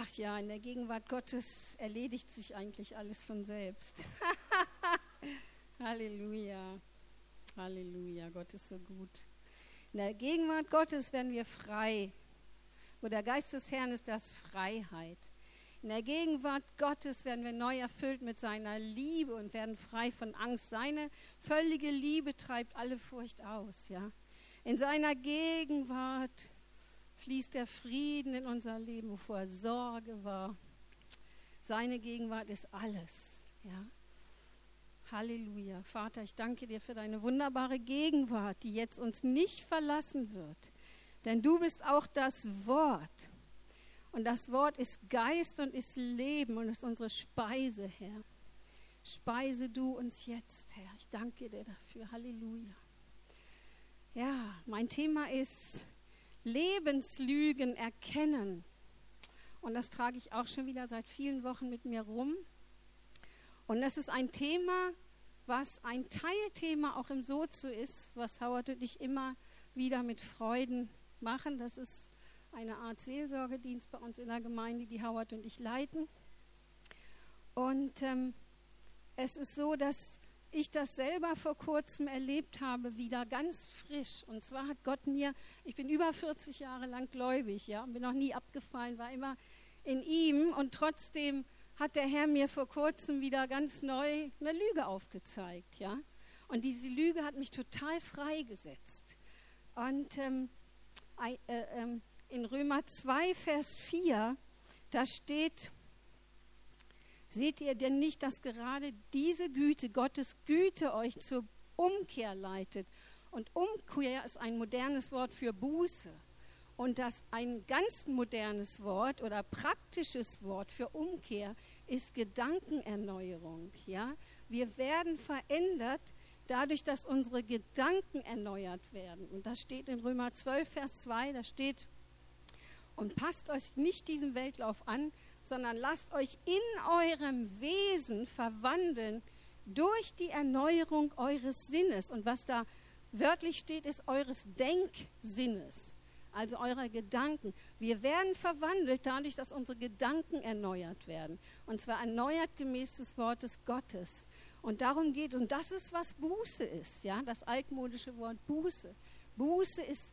Ach ja, in der Gegenwart Gottes erledigt sich eigentlich alles von selbst. Halleluja. Halleluja. Gott ist so gut. In der Gegenwart Gottes werden wir frei. Wo der Geist des Herrn ist, das Freiheit. In der Gegenwart Gottes werden wir neu erfüllt mit seiner Liebe und werden frei von Angst. Seine völlige Liebe treibt alle Furcht aus, ja. In seiner Gegenwart fließt der Frieden in unser Leben, wovor Sorge war. Seine Gegenwart ist alles, ja. Halleluja. Vater, ich danke dir für deine wunderbare Gegenwart, die jetzt uns nicht verlassen wird. Denn du bist auch das Wort. Und das Wort ist Geist und ist Leben und ist unsere Speise, Herr. Speise du uns jetzt, Herr. Ich danke dir dafür. Halleluja. Ja, mein Thema ist Lebenslügen erkennen. Und das trage ich auch schon wieder seit vielen Wochen mit mir rum. Und das ist ein Thema, was ein Teilthema auch im Sozo ist, was Howard und ich immer wieder mit Freuden machen. Das ist eine Art Seelsorgedienst bei uns in der Gemeinde, die Howard und ich leiten. Und ähm, es ist so, dass ich das selber vor kurzem erlebt habe, wieder ganz frisch. Und zwar hat Gott mir, ich bin über 40 Jahre lang gläubig, ja, bin noch nie abgefallen, war immer in ihm und trotzdem hat der Herr mir vor kurzem wieder ganz neu eine Lüge aufgezeigt, ja. Und diese Lüge hat mich total freigesetzt. Und ähm, äh, äh, in Römer 2, Vers 4, da steht, seht ihr denn nicht, dass gerade diese Güte, Gottes Güte euch zur Umkehr leitet? Und Umkehr ist ein modernes Wort für Buße. Und das ein ganz modernes Wort oder praktisches Wort für Umkehr ist Gedankenerneuerung. Ja? Wir werden verändert dadurch, dass unsere Gedanken erneuert werden. Und das steht in Römer 12, Vers 2, da steht, und passt euch nicht diesem Weltlauf an, sondern lasst euch in eurem Wesen verwandeln durch die Erneuerung eures Sinnes. Und was da wörtlich steht, ist eures Denksinnes, also eurer Gedanken. Wir werden verwandelt dadurch, dass unsere Gedanken erneuert werden. Und zwar erneuert gemäß des Wortes Gottes. Und darum geht es. Und das ist, was Buße ist, ja, das altmodische Wort Buße. Buße ist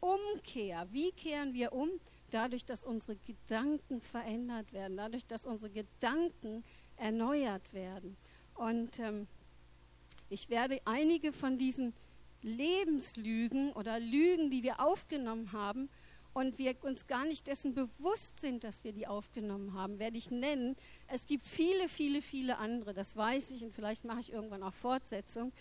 Umkehr. Wie kehren wir um? Dadurch, dass unsere Gedanken verändert werden, dadurch, dass unsere Gedanken erneuert werden. Und ähm, ich werde einige von diesen Lebenslügen oder Lügen, die wir aufgenommen haben, und wir uns gar nicht dessen bewusst sind, dass wir die aufgenommen haben, werde ich nennen. Es gibt viele, viele, viele andere, das weiß ich und vielleicht mache ich irgendwann auch Fortsetzung.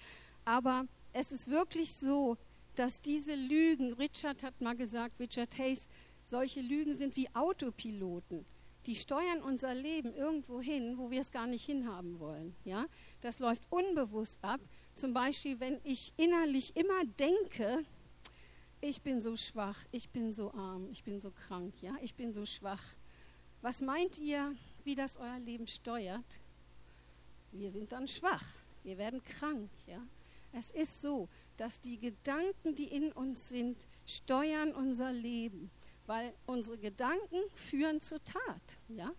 Aber es ist wirklich so, dass diese Lügen, Richard hat mal gesagt, Richard Hayes, solche Lügen sind wie Autopiloten. Die steuern unser Leben irgendwo hin, wo wir es gar nicht hinhaben wollen. Ja? Das läuft unbewusst ab. Zum Beispiel, wenn ich innerlich immer denke, ich bin so schwach, ich bin so arm, ich bin so krank, ja, ich bin so schwach. Was meint ihr, wie das euer Leben steuert? Wir sind dann schwach, wir werden krank, ja. Es ist so, dass die Gedanken, die in uns sind, steuern unser Leben weil unsere Gedanken führen zur Tat. Ja?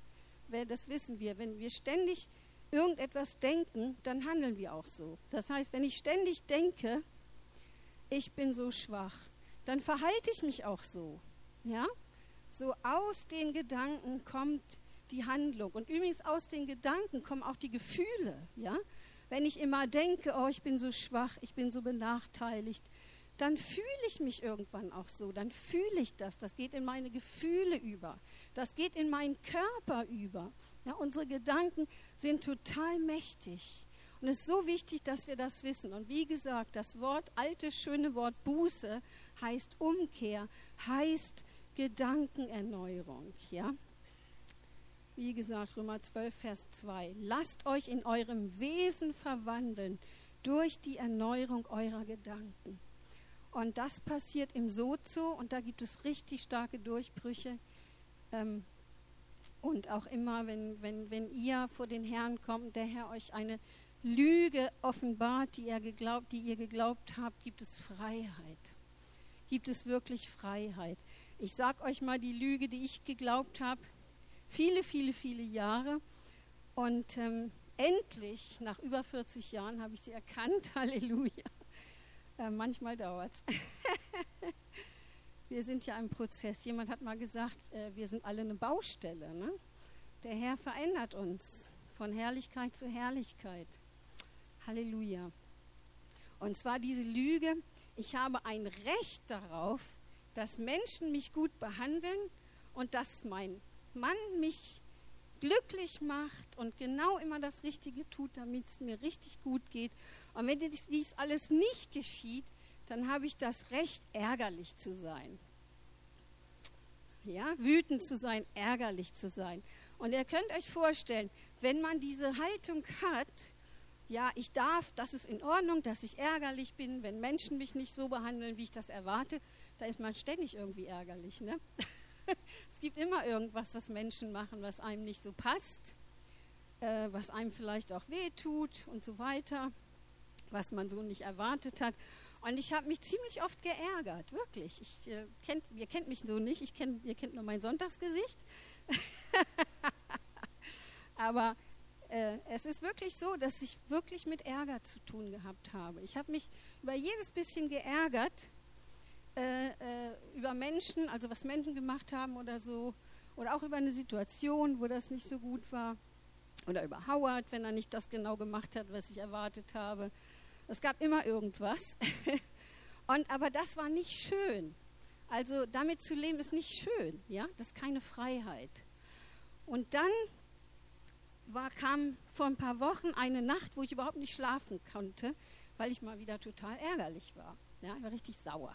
Das wissen wir. Wenn wir ständig irgendetwas denken, dann handeln wir auch so. Das heißt, wenn ich ständig denke, ich bin so schwach, dann verhalte ich mich auch so. Ja? So aus den Gedanken kommt die Handlung. Und übrigens aus den Gedanken kommen auch die Gefühle. Ja? Wenn ich immer denke, oh, ich bin so schwach, ich bin so benachteiligt, dann fühle ich mich irgendwann auch so, dann fühle ich das, das geht in meine Gefühle über, das geht in meinen Körper über. Ja, unsere Gedanken sind total mächtig. Und es ist so wichtig, dass wir das wissen. Und wie gesagt, das Wort, alte, schöne Wort Buße heißt Umkehr, heißt Gedankenerneuerung. Ja? Wie gesagt, Römer 12, Vers 2. Lasst euch in eurem Wesen verwandeln durch die Erneuerung eurer Gedanken. Und das passiert im Sozo und da gibt es richtig starke Durchbrüche. Ähm, und auch immer, wenn, wenn, wenn ihr vor den Herrn kommt, der Herr euch eine Lüge offenbart, die ihr geglaubt, die ihr geglaubt habt, gibt es Freiheit. Gibt es wirklich Freiheit. Ich sage euch mal die Lüge, die ich geglaubt habe. viele, viele, viele Jahre. Und ähm, endlich, nach über 40 Jahren, habe ich sie erkannt. Halleluja. Äh, manchmal dauert es. wir sind ja im Prozess. Jemand hat mal gesagt, äh, wir sind alle eine Baustelle. Ne? Der Herr verändert uns von Herrlichkeit zu Herrlichkeit. Halleluja. Und zwar diese Lüge, ich habe ein Recht darauf, dass Menschen mich gut behandeln und dass mein Mann mich glücklich macht und genau immer das Richtige tut, damit es mir richtig gut geht. Und wenn dies alles nicht geschieht, dann habe ich das Recht, ärgerlich zu sein. Ja, wütend zu sein, ärgerlich zu sein. Und ihr könnt euch vorstellen, wenn man diese Haltung hat, ja, ich darf, das ist in Ordnung, dass ich ärgerlich bin, wenn Menschen mich nicht so behandeln, wie ich das erwarte, da ist man ständig irgendwie ärgerlich. Ne? es gibt immer irgendwas, was Menschen machen, was einem nicht so passt, äh, was einem vielleicht auch wehtut und so weiter, was man so nicht erwartet hat. Und ich habe mich ziemlich oft geärgert, wirklich. Ich, äh, kennt, ihr kennt mich so nicht, ich kenn, ihr kennt nur mein Sonntagsgesicht. Aber äh, es ist wirklich so, dass ich wirklich mit Ärger zu tun gehabt habe. Ich habe mich über jedes bisschen geärgert, äh, äh, über Menschen, also was Menschen gemacht haben oder so, oder auch über eine Situation, wo das nicht so gut war. Oder über Howard, wenn er nicht das genau gemacht hat, was ich erwartet habe. Es gab immer irgendwas. Und, aber das war nicht schön. Also damit zu leben ist nicht schön. Ja? Das ist keine Freiheit. Und dann war, kam vor ein paar Wochen eine Nacht, wo ich überhaupt nicht schlafen konnte, weil ich mal wieder total ärgerlich war. Ja, ich war richtig sauer.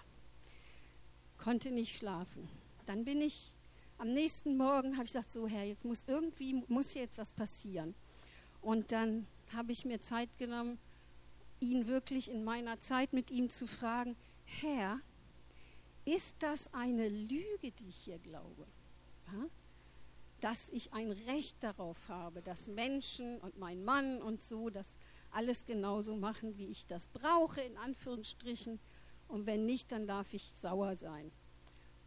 Konnte nicht schlafen. Dann bin ich am nächsten Morgen, habe ich gesagt, so Herr, jetzt muss irgendwie, muss hier jetzt was passieren. Und dann habe ich mir Zeit genommen, ihn wirklich in meiner Zeit mit ihm zu fragen, Herr, ist das eine Lüge, die ich hier glaube? Ja? Dass ich ein Recht darauf habe, dass Menschen und mein Mann und so das alles genauso machen, wie ich das brauche, in Anführungsstrichen. Und wenn nicht, dann darf ich sauer sein.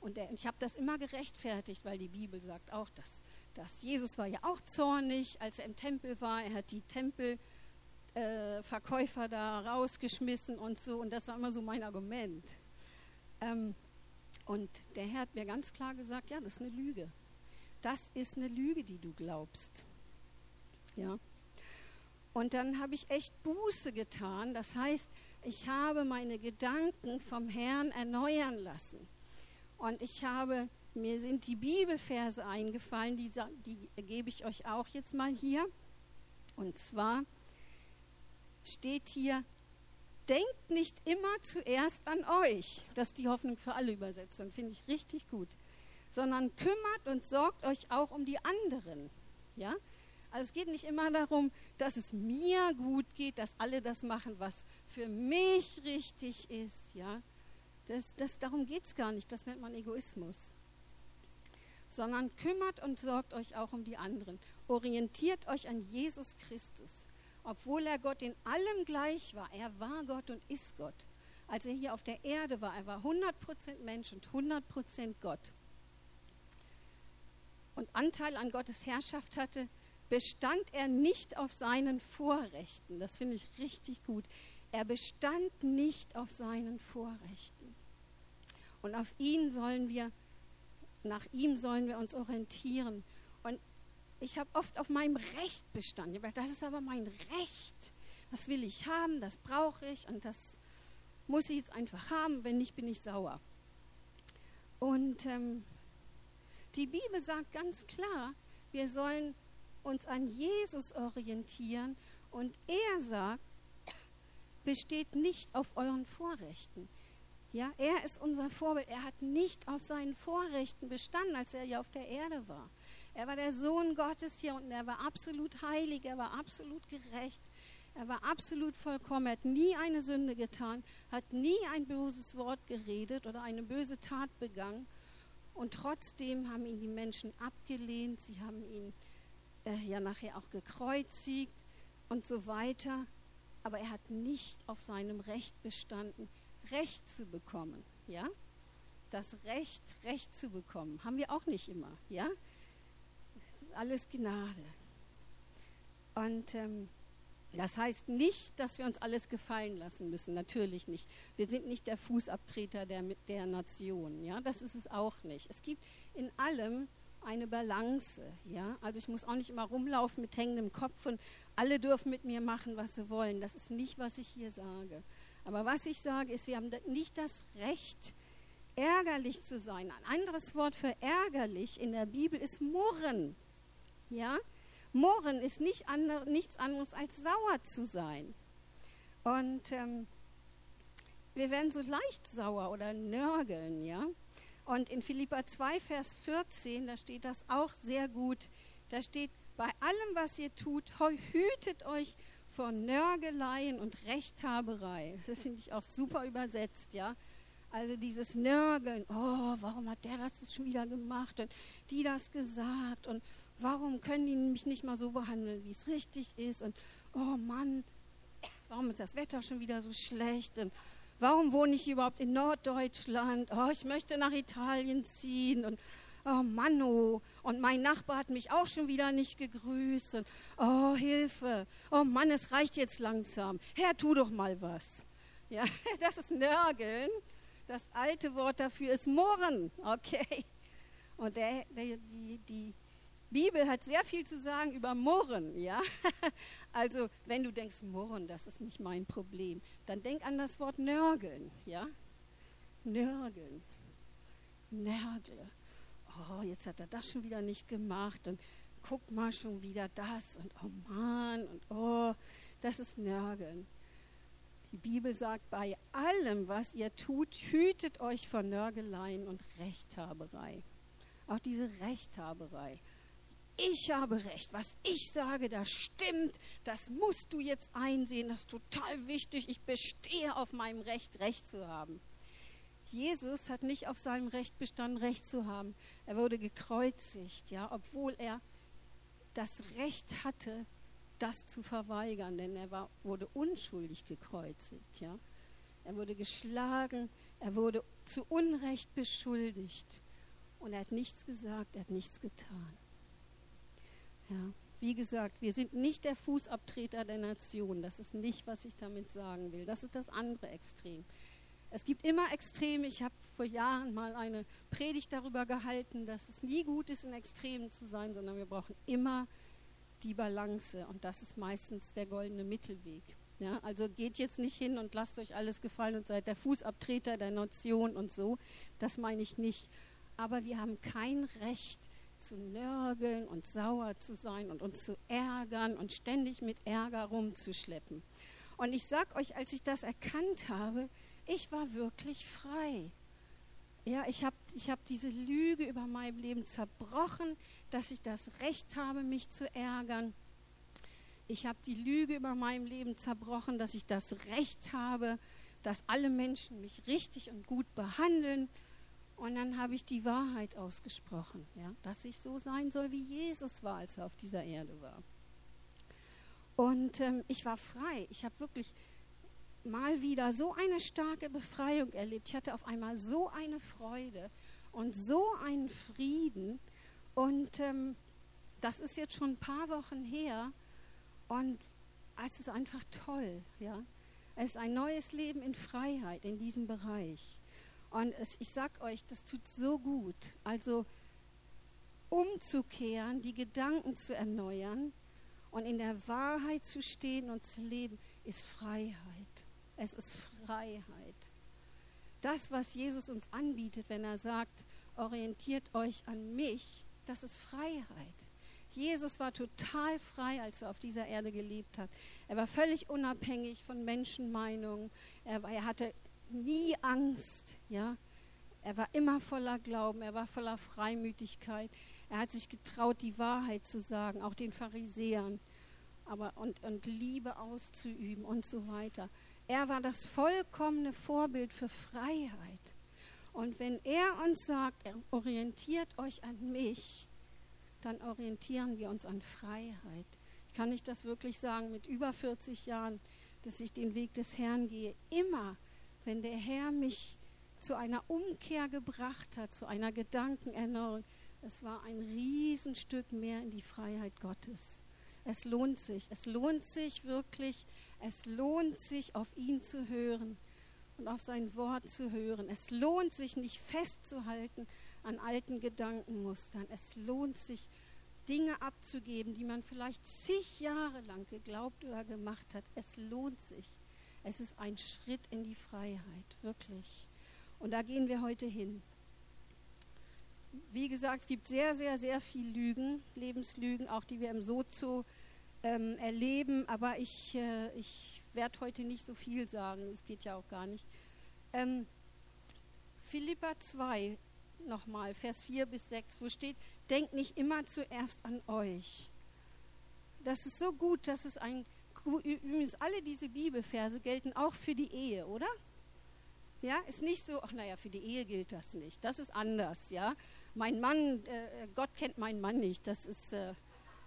Und der, ich habe das immer gerechtfertigt, weil die Bibel sagt auch, dass, dass Jesus war ja auch zornig, als er im Tempel war. Er hat die Tempel äh, Verkäufer da rausgeschmissen und so. Und das war immer so mein Argument. Ähm, und der Herr hat mir ganz klar gesagt, ja, das ist eine Lüge. Das ist eine Lüge, die du glaubst. Ja. Und dann habe ich echt Buße getan. Das heißt, ich habe meine Gedanken vom Herrn erneuern lassen. Und ich habe, mir sind die Bibelverse eingefallen, die, die gebe ich euch auch jetzt mal hier. Und zwar steht hier, denkt nicht immer zuerst an euch. Das ist die Hoffnung für alle Übersetzungen, finde ich richtig gut. Sondern kümmert und sorgt euch auch um die anderen. Ja? Also es geht nicht immer darum, dass es mir gut geht, dass alle das machen, was für mich richtig ist. Ja? Das, das, darum geht es gar nicht, das nennt man Egoismus. Sondern kümmert und sorgt euch auch um die anderen. Orientiert euch an Jesus Christus obwohl er Gott in allem gleich war. Er war Gott und ist Gott. Als er hier auf der Erde war, er war 100% Mensch und 100% Gott. Und Anteil an Gottes Herrschaft hatte, bestand er nicht auf seinen Vorrechten. Das finde ich richtig gut. Er bestand nicht auf seinen Vorrechten. Und auf ihn sollen wir, nach ihm sollen wir uns orientieren. Ich habe oft auf meinem Recht bestanden. Das ist aber mein Recht. Das will ich haben, das brauche ich und das muss ich jetzt einfach haben. Wenn nicht, bin ich sauer. Und ähm, die Bibel sagt ganz klar, wir sollen uns an Jesus orientieren und er sagt, besteht nicht auf euren Vorrechten. Ja, er ist unser Vorbild. Er hat nicht auf seinen Vorrechten bestanden, als er ja auf der Erde war. Er war der Sohn Gottes hier unten. Er war absolut heilig. Er war absolut gerecht. Er war absolut vollkommen. Er hat nie eine Sünde getan, hat nie ein böses Wort geredet oder eine böse Tat begangen. Und trotzdem haben ihn die Menschen abgelehnt. Sie haben ihn äh, ja nachher auch gekreuzigt und so weiter. Aber er hat nicht auf seinem Recht bestanden, Recht zu bekommen. Ja? Das Recht, Recht zu bekommen, haben wir auch nicht immer. Ja? Alles Gnade. Und ähm, das heißt nicht, dass wir uns alles gefallen lassen müssen, natürlich nicht. Wir sind nicht der Fußabtreter der, der Nation, ja, das ist es auch nicht. Es gibt in allem eine Balance, ja. Also ich muss auch nicht immer rumlaufen mit hängendem Kopf und alle dürfen mit mir machen, was sie wollen. Das ist nicht, was ich hier sage. Aber was ich sage, ist, wir haben nicht das Recht, ärgerlich zu sein. Ein anderes Wort für ärgerlich in der Bibel ist murren. Ja? Murren ist nicht andre, nichts anderes als sauer zu sein. Und ähm, wir werden so leicht sauer oder nörgeln, ja. Und in Philippa 2, Vers 14, da steht das auch sehr gut. Da steht, bei allem, was ihr tut, hütet euch vor Nörgeleien und Rechthaberei. Das finde ich auch super übersetzt, ja. Also dieses Nörgeln, oh, warum hat der das schon wieder gemacht und die das gesagt und warum können die mich nicht mal so behandeln, wie es richtig ist? Und oh Mann, warum ist das Wetter schon wieder so schlecht? Und warum wohne ich überhaupt in Norddeutschland, oh, ich möchte nach Italien ziehen. Und oh Mann, oh, und mein Nachbar hat mich auch schon wieder nicht gegrüßt. Und oh, Hilfe, oh Mann, es reicht jetzt langsam, Herr, tu doch mal was. Ja, das ist Nörgeln. Das alte Wort dafür ist Murren, okay? Und der, der, die, die Bibel hat sehr viel zu sagen über Murren, ja? Also, wenn du denkst, Murren, das ist nicht mein Problem, dann denk an das Wort Nörgeln, ja? Nörgeln. Nörgle. Oh, jetzt hat er das schon wieder nicht gemacht und guck mal schon wieder das und oh Mann und oh, das ist Nörgeln. Die Bibel sagt, bei allem, was ihr tut, hütet euch vor Nörgeleien und Rechthaberei. Auch diese Rechthaberei. Ich habe Recht. Was ich sage, das stimmt. Das musst du jetzt einsehen. Das ist total wichtig. Ich bestehe auf meinem Recht, Recht zu haben. Jesus hat nicht auf seinem Recht bestanden, Recht zu haben. Er wurde gekreuzigt, ja, obwohl er das Recht hatte, das zu verweigern, denn er war, wurde unschuldig gekreuzigt. Ja? Er wurde geschlagen, er wurde zu Unrecht beschuldigt und er hat nichts gesagt, er hat nichts getan. Ja? Wie gesagt, wir sind nicht der Fußabtreter der Nation. Das ist nicht, was ich damit sagen will. Das ist das andere Extrem. Es gibt immer Extreme. Ich habe vor Jahren mal eine Predigt darüber gehalten, dass es nie gut ist, in Extremen zu sein, sondern wir brauchen immer die Balance und das ist meistens der goldene Mittelweg. Ja, also geht jetzt nicht hin und lasst euch alles gefallen und seid der Fußabtreter der Nation und so. Das meine ich nicht. Aber wir haben kein Recht zu nörgeln und sauer zu sein und uns zu ärgern und ständig mit Ärger rumzuschleppen. Und ich sage euch, als ich das erkannt habe, ich war wirklich frei. Ja, ich habe ich hab diese Lüge über mein Leben zerbrochen dass ich das Recht habe, mich zu ärgern. Ich habe die Lüge über meinem Leben zerbrochen, dass ich das Recht habe, dass alle Menschen mich richtig und gut behandeln. Und dann habe ich die Wahrheit ausgesprochen, ja, dass ich so sein soll, wie Jesus war, als er auf dieser Erde war. Und ähm, ich war frei. Ich habe wirklich mal wieder so eine starke Befreiung erlebt. Ich hatte auf einmal so eine Freude und so einen Frieden. Und ähm, das ist jetzt schon ein paar Wochen her und es ist einfach toll, ja. Es ist ein neues Leben in Freiheit in diesem Bereich. Und es, ich sag euch, das tut so gut. Also umzukehren, die Gedanken zu erneuern und in der Wahrheit zu stehen und zu leben, ist Freiheit. Es ist Freiheit. Das, was Jesus uns anbietet, wenn er sagt, orientiert euch an mich, das ist Freiheit. Jesus war total frei, als er auf dieser Erde gelebt hat. Er war völlig unabhängig von Menschenmeinungen. Er, er hatte nie Angst. Ja? Er war immer voller Glauben, er war voller Freimütigkeit. Er hat sich getraut, die Wahrheit zu sagen, auch den Pharisäern, aber, und, und Liebe auszuüben und so weiter. Er war das vollkommene Vorbild für Freiheit. Und wenn er uns sagt, er orientiert euch an mich, dann orientieren wir uns an Freiheit. Ich kann nicht das wirklich sagen mit über 40 Jahren, dass ich den Weg des Herrn gehe. Immer, wenn der Herr mich zu einer Umkehr gebracht hat, zu einer Gedankenerneuerung, es war ein Riesenstück mehr in die Freiheit Gottes. Es lohnt sich, es lohnt sich wirklich, es lohnt sich, auf ihn zu hören und auf sein Wort zu hören. Es lohnt sich nicht festzuhalten an alten Gedankenmustern. Es lohnt sich, Dinge abzugeben, die man vielleicht zig Jahre lang geglaubt oder gemacht hat. Es lohnt sich. Es ist ein Schritt in die Freiheit, wirklich. Und da gehen wir heute hin. Wie gesagt, es gibt sehr, sehr, sehr viel Lügen, Lebenslügen, auch die wir im Sozo ähm, erleben. Aber ich, äh, ich werde heute nicht so viel sagen. Es geht ja auch gar nicht. Ähm, Philippa 2, nochmal, Vers 4 bis 6, wo steht, denkt nicht immer zuerst an euch. Das ist so gut, dass es ein, übrigens alle diese Bibelverse gelten auch für die Ehe, oder? Ja, ist nicht so, ach naja, für die Ehe gilt das nicht. Das ist anders, ja. Mein Mann, äh, Gott kennt meinen Mann nicht, das ist, äh,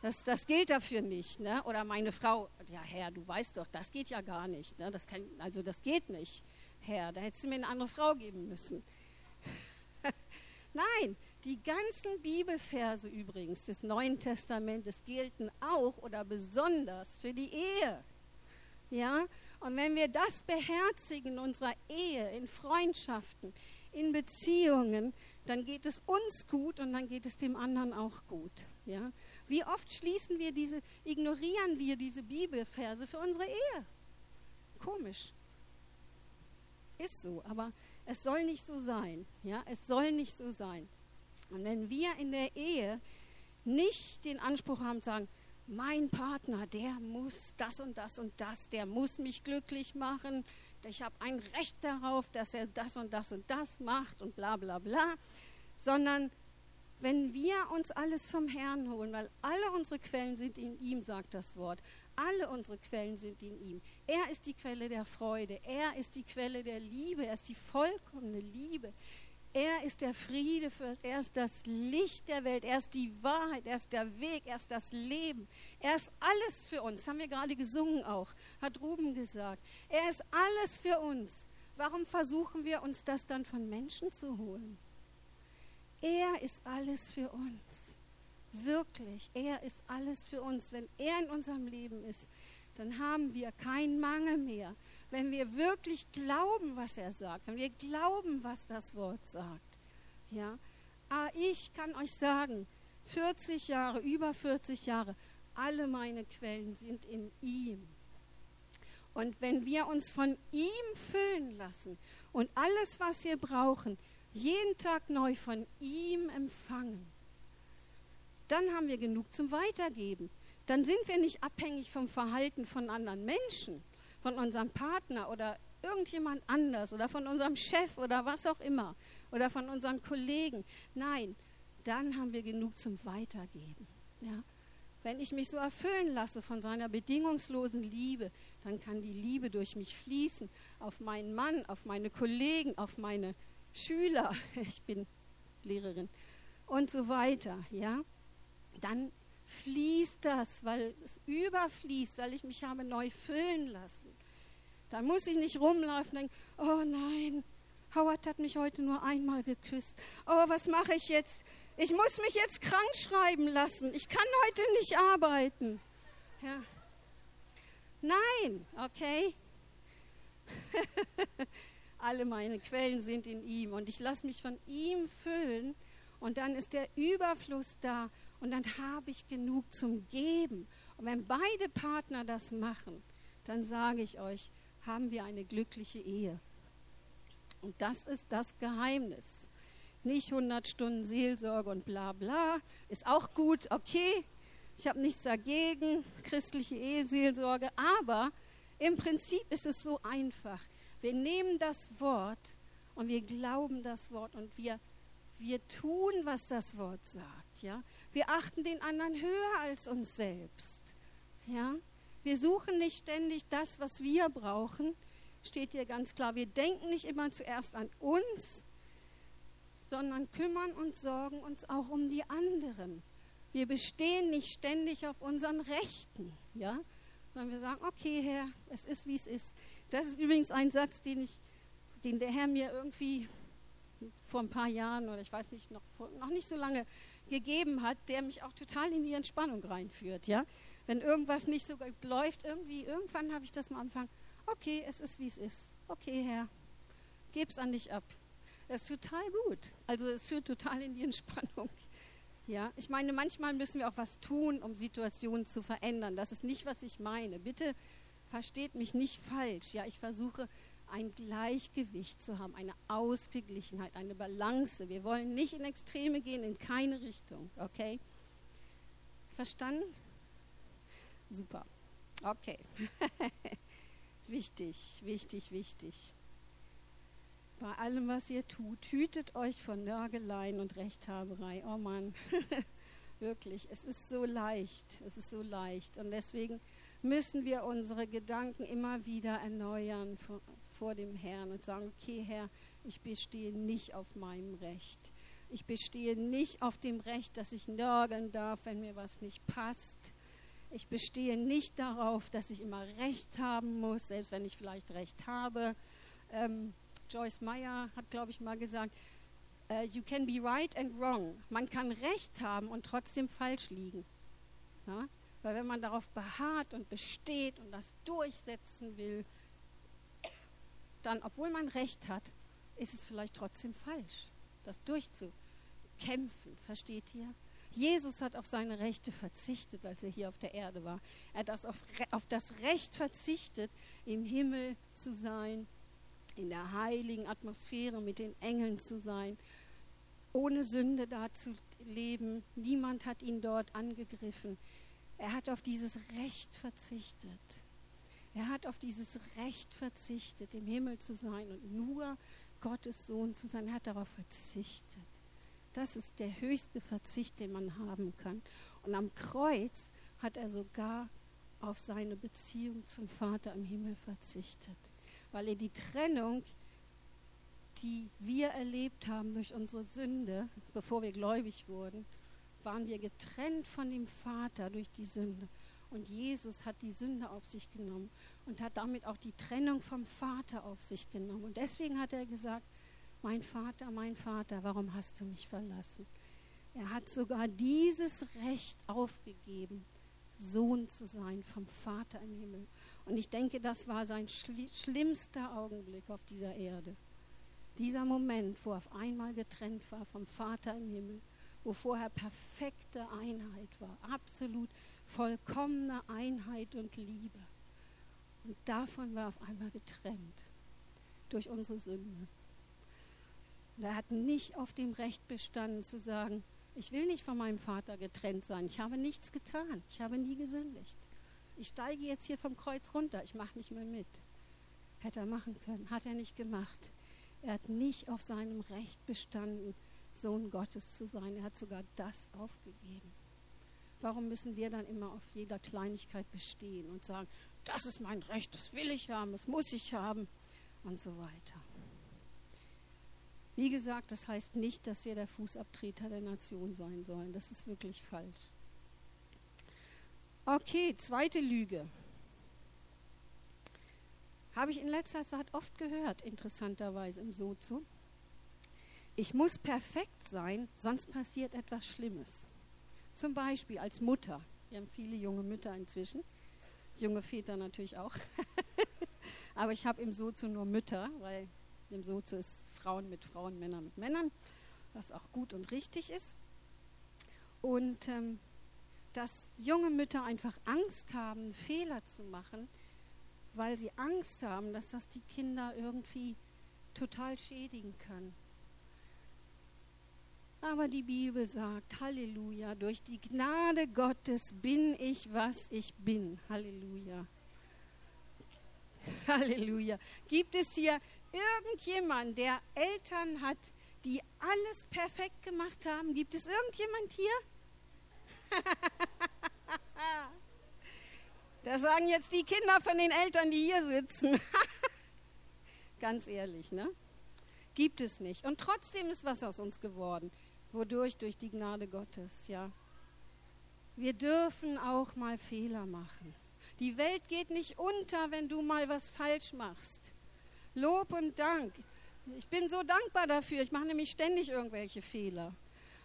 das, das gilt dafür nicht, ne? Oder meine Frau, ja Herr, du weißt doch, das geht ja gar nicht, ne? Das kann, also das geht nicht, Herr, da hättest du mir eine andere Frau geben müssen. Nein, die ganzen Bibelverse übrigens des Neuen Testamentes gelten auch oder besonders für die Ehe. Ja, und wenn wir das beherzigen in unserer Ehe, in Freundschaften, in Beziehungen, dann geht es uns gut und dann geht es dem anderen auch gut. Ja? Wie oft schließen wir diese, ignorieren wir diese Bibelverse für unsere Ehe? Komisch. Ist so, aber es soll nicht so sein. Ja, es soll nicht so sein. Und wenn wir in der Ehe nicht den Anspruch haben zu sagen, mein Partner, der muss das und das und das, der muss mich glücklich machen, ich habe ein Recht darauf, dass er das und das und das macht und bla bla bla, sondern wenn wir uns alles vom Herrn holen, weil alle unsere Quellen sind in ihm, sagt das Wort, alle unsere Quellen sind in ihm. Er ist die Quelle der Freude. Er ist die Quelle der Liebe. Er ist die vollkommene Liebe. Er ist der Friede fürst. Er ist das Licht der Welt. Er ist die Wahrheit. Er ist der Weg. Er ist das Leben. Er ist alles für uns. Haben wir gerade gesungen auch. Hat Ruben gesagt. Er ist alles für uns. Warum versuchen wir uns das dann von Menschen zu holen? Er ist alles für uns. Wirklich, er ist alles für uns. Wenn er in unserem Leben ist, dann haben wir keinen Mangel mehr. Wenn wir wirklich glauben, was er sagt, wenn wir glauben, was das Wort sagt. Ja, aber ah, ich kann euch sagen, 40 Jahre, über 40 Jahre, alle meine Quellen sind in ihm. Und wenn wir uns von ihm füllen lassen und alles, was wir brauchen, jeden Tag neu von ihm empfangen, dann haben wir genug zum Weitergeben. Dann sind wir nicht abhängig vom Verhalten von anderen Menschen, von unserem Partner oder irgendjemand anders oder von unserem Chef oder was auch immer oder von unseren Kollegen. Nein, dann haben wir genug zum Weitergeben. Ja? Wenn ich mich so erfüllen lasse von seiner bedingungslosen Liebe, dann kann die Liebe durch mich fließen auf meinen Mann, auf meine Kollegen, auf meine Schüler. Ich bin Lehrerin und so weiter. Ja? dann fließt das, weil es überfließt, weil ich mich habe neu füllen lassen. Dann muss ich nicht rumlaufen und denken, oh nein, Howard hat mich heute nur einmal geküsst. Oh, was mache ich jetzt? Ich muss mich jetzt krank schreiben lassen. Ich kann heute nicht arbeiten. Ja. Nein, okay. Alle meine Quellen sind in ihm und ich lasse mich von ihm füllen und dann ist der Überfluss da und dann habe ich genug zum Geben. Und wenn beide Partner das machen, dann sage ich euch, haben wir eine glückliche Ehe. Und das ist das Geheimnis. Nicht 100 Stunden Seelsorge und bla bla. Ist auch gut, okay. Ich habe nichts dagegen, christliche Eheseelsorge. Aber im Prinzip ist es so einfach. Wir nehmen das Wort und wir glauben das Wort und wir, wir tun, was das Wort sagt. Ja? Wir achten den anderen höher als uns selbst. Ja? Wir suchen nicht ständig das, was wir brauchen, steht hier ganz klar. Wir denken nicht immer zuerst an uns, sondern kümmern und sorgen uns auch um die anderen. Wir bestehen nicht ständig auf unseren Rechten, ja? sondern wir sagen, okay, Herr, es ist, wie es ist. Das ist übrigens ein Satz, den, ich, den der Herr mir irgendwie vor ein paar Jahren oder ich weiß nicht, noch, noch nicht so lange gegeben hat, der mich auch total in die Entspannung reinführt. Ja? Wenn irgendwas nicht so gut läuft, irgendwie, irgendwann habe ich das am Anfang, okay, es ist wie es ist. Okay, Herr, geb's an dich ab. Das ist total gut. Also es führt total in die Entspannung. Ja, ich meine, manchmal müssen wir auch was tun, um Situationen zu verändern. Das ist nicht, was ich meine. Bitte versteht mich nicht falsch. Ja, ich versuche ein Gleichgewicht zu haben, eine Ausgeglichenheit, eine Balance. Wir wollen nicht in Extreme gehen, in keine Richtung. Okay? Verstanden? Super. Okay. wichtig, wichtig, wichtig. Bei allem, was ihr tut, hütet euch von Nörgeleien und Rechthaberei. Oh Mann, wirklich, es ist so leicht, es ist so leicht. Und deswegen müssen wir unsere Gedanken immer wieder erneuern vor, dem Herrn und sagen, okay Herr, ich bestehe nicht auf meinem Recht. Ich bestehe nicht auf dem Recht, dass ich nörgeln darf, wenn mir was nicht passt. Ich bestehe nicht darauf, dass ich immer Recht haben muss, selbst wenn ich vielleicht Recht habe. Ähm, Joyce Meyer hat, glaube ich, mal gesagt, uh, you can be right and wrong. Man kann Recht haben und trotzdem falsch liegen. Ja? Weil wenn man darauf beharrt und besteht und das durchsetzen will, dann, obwohl man Recht hat, ist es vielleicht trotzdem falsch, das durchzukämpfen. Versteht ihr? Jesus hat auf seine Rechte verzichtet, als er hier auf der Erde war. Er hat das auf, auf das Recht verzichtet, im Himmel zu sein, in der heiligen Atmosphäre mit den Engeln zu sein, ohne Sünde da zu leben. Niemand hat ihn dort angegriffen. Er hat auf dieses Recht verzichtet. Er hat auf dieses Recht verzichtet, im Himmel zu sein und nur Gottes Sohn zu sein. Er hat darauf verzichtet. Das ist der höchste Verzicht, den man haben kann. Und am Kreuz hat er sogar auf seine Beziehung zum Vater im Himmel verzichtet, weil er die Trennung, die wir erlebt haben durch unsere Sünde, bevor wir gläubig wurden, waren wir getrennt von dem Vater durch die Sünde. Und Jesus hat die Sünde auf sich genommen und hat damit auch die Trennung vom Vater auf sich genommen. Und deswegen hat er gesagt, mein Vater, mein Vater, warum hast du mich verlassen? Er hat sogar dieses Recht aufgegeben, Sohn zu sein vom Vater im Himmel. Und ich denke, das war sein schlimmster Augenblick auf dieser Erde. Dieser Moment, wo er auf einmal getrennt war vom Vater im Himmel wo vorher perfekte Einheit war, absolut vollkommene Einheit und Liebe. Und davon war auf einmal getrennt durch unsere Sünde. Und er hat nicht auf dem Recht bestanden zu sagen, ich will nicht von meinem Vater getrennt sein, ich habe nichts getan, ich habe nie gesündigt. Ich steige jetzt hier vom Kreuz runter, ich mache nicht mehr mit. Hätte er machen können, hat er nicht gemacht. Er hat nicht auf seinem Recht bestanden, Sohn Gottes zu sein. Er hat sogar das aufgegeben. Warum müssen wir dann immer auf jeder Kleinigkeit bestehen und sagen, das ist mein Recht, das will ich haben, das muss ich haben und so weiter. Wie gesagt, das heißt nicht, dass wir der Fußabtreter der Nation sein sollen. Das ist wirklich falsch. Okay, zweite Lüge. Habe ich in letzter Zeit oft gehört, interessanterweise im Sozo ich muss perfekt sein, sonst passiert etwas Schlimmes. Zum Beispiel als Mutter. Wir haben viele junge Mütter inzwischen, junge Väter natürlich auch. Aber ich habe im Sozo nur Mütter, weil im Sozo ist Frauen mit Frauen, Männer mit Männern, was auch gut und richtig ist. Und ähm, dass junge Mütter einfach Angst haben, Fehler zu machen, weil sie Angst haben, dass das die Kinder irgendwie total schädigen kann. Aber die Bibel sagt, Halleluja, durch die Gnade Gottes bin ich, was ich bin. Halleluja. Halleluja. Gibt es hier irgendjemand, der Eltern hat, die alles perfekt gemacht haben? Gibt es irgendjemand hier? das sagen jetzt die Kinder von den Eltern, die hier sitzen. Ganz ehrlich, ne? Gibt es nicht. Und trotzdem ist was aus uns geworden. Wodurch? Durch die Gnade Gottes, ja. Wir dürfen auch mal Fehler machen. Die Welt geht nicht unter, wenn du mal was falsch machst. Lob und Dank. Ich bin so dankbar dafür. Ich mache nämlich ständig irgendwelche Fehler.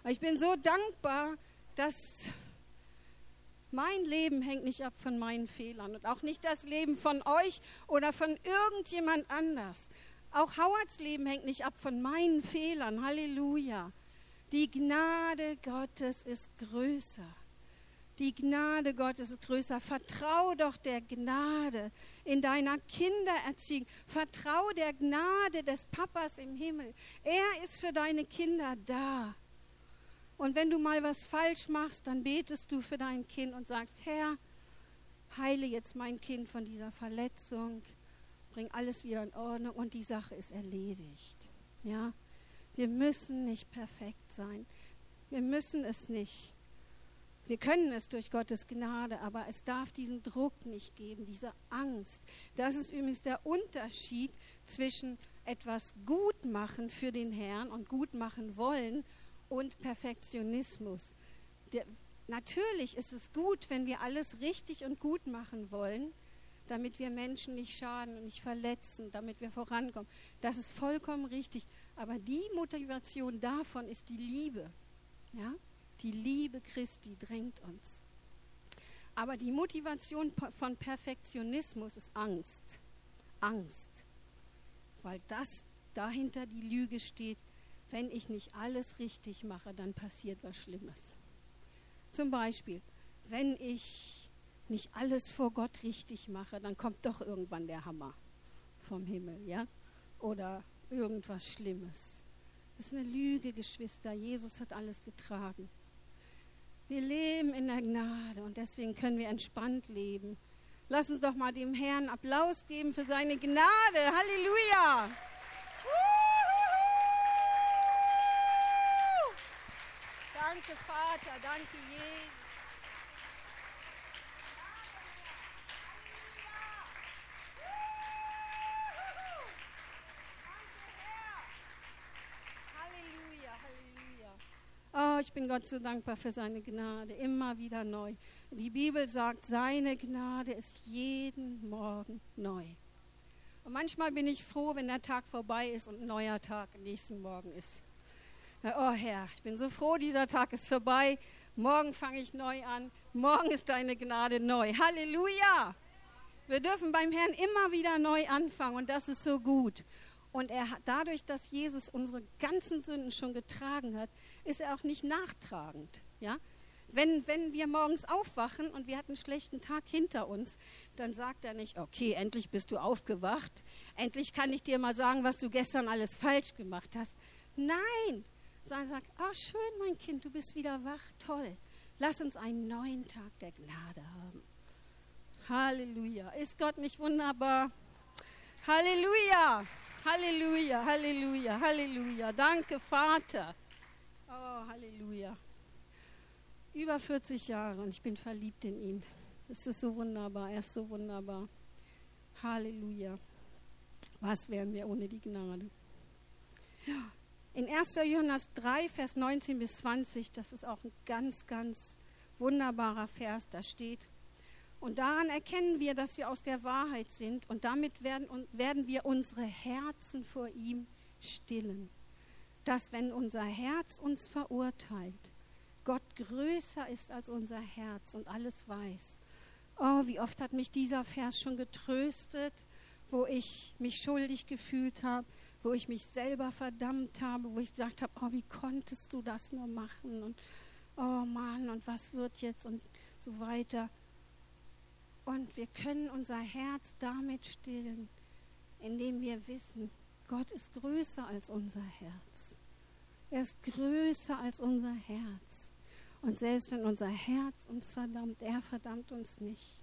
Ich bin so dankbar, dass mein Leben hängt nicht ab von meinen Fehlern und auch nicht das Leben von euch oder von irgendjemand anders. Auch Howards Leben hängt nicht ab von meinen Fehlern. Halleluja. Die Gnade Gottes ist größer. Die Gnade Gottes ist größer. Vertrau doch der Gnade in deiner Kindererziehung. Vertrau der Gnade des Papas im Himmel. Er ist für deine Kinder da. Und wenn du mal was falsch machst, dann betest du für dein Kind und sagst, Herr, heile jetzt mein Kind von dieser Verletzung, bring alles wieder in Ordnung und die Sache ist erledigt. Ja? Wir müssen nicht perfekt sein. Wir müssen es nicht. Wir können es durch Gottes Gnade, aber es darf diesen Druck nicht geben, diese Angst. Das ist übrigens der Unterschied zwischen etwas gut machen für den Herrn und gut machen wollen und Perfektionismus. Der, natürlich ist es gut, wenn wir alles richtig und gut machen wollen, damit wir Menschen nicht schaden und nicht verletzen, damit wir vorankommen. Das ist vollkommen richtig. Aber die Motivation davon ist die Liebe. Ja? Die Liebe Christi drängt uns. Aber die Motivation von Perfektionismus ist Angst. Angst. Weil das dahinter die Lüge steht, wenn ich nicht alles richtig mache, dann passiert was Schlimmes. Zum Beispiel, wenn ich nicht alles vor Gott richtig mache, dann kommt doch irgendwann der Hammer vom Himmel, ja? Oder irgendwas Schlimmes. Das ist eine Lüge, Geschwister. Jesus hat alles getragen. Wir leben in der Gnade und deswegen können wir entspannt leben. Lass uns doch mal dem Herrn Applaus geben für seine Gnade. Halleluja! Danke, Vater. Danke, Jesus. Halleluja, Halleluja. Oh, ich bin Gott so dankbar für seine Gnade, immer wieder neu. Die Bibel sagt, seine Gnade ist jeden Morgen neu. Und manchmal bin ich froh, wenn der Tag vorbei ist und ein neuer Tag am nächsten Morgen ist. Oh Herr, ich bin so froh, dieser Tag ist vorbei. Morgen fange ich neu an. Morgen ist deine Gnade neu. Halleluja! Wir dürfen beim Herrn immer wieder neu anfangen und das ist so gut. Und er hat, dadurch, dass Jesus unsere ganzen Sünden schon getragen hat, ist er auch nicht nachtragend. Ja? Wenn, wenn wir morgens aufwachen und wir hatten einen schlechten Tag hinter uns, dann sagt er nicht, okay, endlich bist du aufgewacht, endlich kann ich dir mal sagen, was du gestern alles falsch gemacht hast. Nein, sondern sagt, oh schön, mein Kind, du bist wieder wach, toll. Lass uns einen neuen Tag der Gnade haben. Halleluja. Ist Gott nicht wunderbar? Halleluja. Halleluja, Halleluja, Halleluja. Danke, Vater. Oh, Halleluja. Über 40 Jahre und ich bin verliebt in ihn. Es ist so wunderbar, er ist so wunderbar. Halleluja. Was wären wir ohne die Gnade? In 1. Johannes 3, Vers 19 bis 20, das ist auch ein ganz, ganz wunderbarer Vers, da steht, und daran erkennen wir, dass wir aus der Wahrheit sind und damit werden, werden wir unsere Herzen vor ihm stillen. Dass wenn unser Herz uns verurteilt, Gott größer ist als unser Herz und alles weiß. Oh, wie oft hat mich dieser Vers schon getröstet, wo ich mich schuldig gefühlt habe, wo ich mich selber verdammt habe, wo ich gesagt habe, oh, wie konntest du das nur machen und oh Mann, und was wird jetzt und so weiter. Und wir können unser Herz damit stillen, indem wir wissen, Gott ist größer als unser Herz. Er ist größer als unser Herz. Und selbst wenn unser Herz uns verdammt, er verdammt uns nicht.